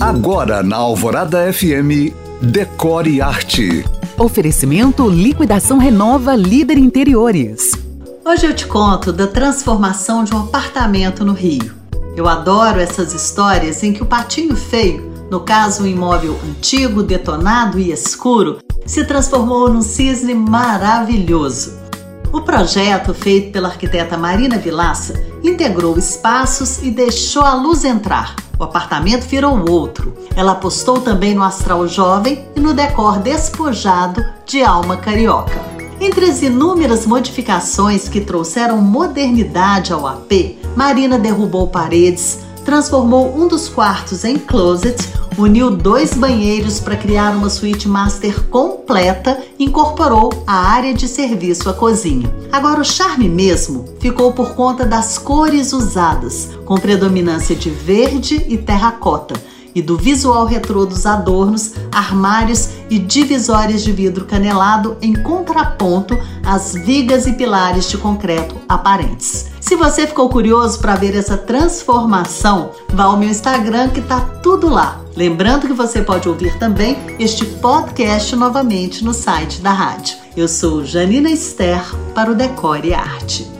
Agora na Alvorada FM, Decore Arte. Oferecimento Liquidação Renova Líder Interiores. Hoje eu te conto da transformação de um apartamento no Rio. Eu adoro essas histórias em que o patinho feio, no caso um imóvel antigo, detonado e escuro, se transformou num cisne maravilhoso. O projeto, feito pela arquiteta Marina Vilaça, integrou espaços e deixou a luz entrar. O apartamento virou outro. Ela apostou também no astral jovem e no decor despojado de alma carioca. Entre as inúmeras modificações que trouxeram modernidade ao AP, Marina derrubou paredes, transformou um dos quartos em closet, uniu dois banheiros para criar uma suíte master completa e incorporou a área de serviço à cozinha. Agora, o charme mesmo ficou por conta das cores usadas, com predominância de verde e terracota e do visual retrô dos adornos, armários e divisórias de vidro canelado em contraponto às vigas e pilares de concreto aparentes. Se você ficou curioso para ver essa transformação, vá ao meu Instagram que tá tudo lá. Lembrando que você pode ouvir também este podcast novamente no site da rádio. Eu sou Janina Esther para o Decore Arte.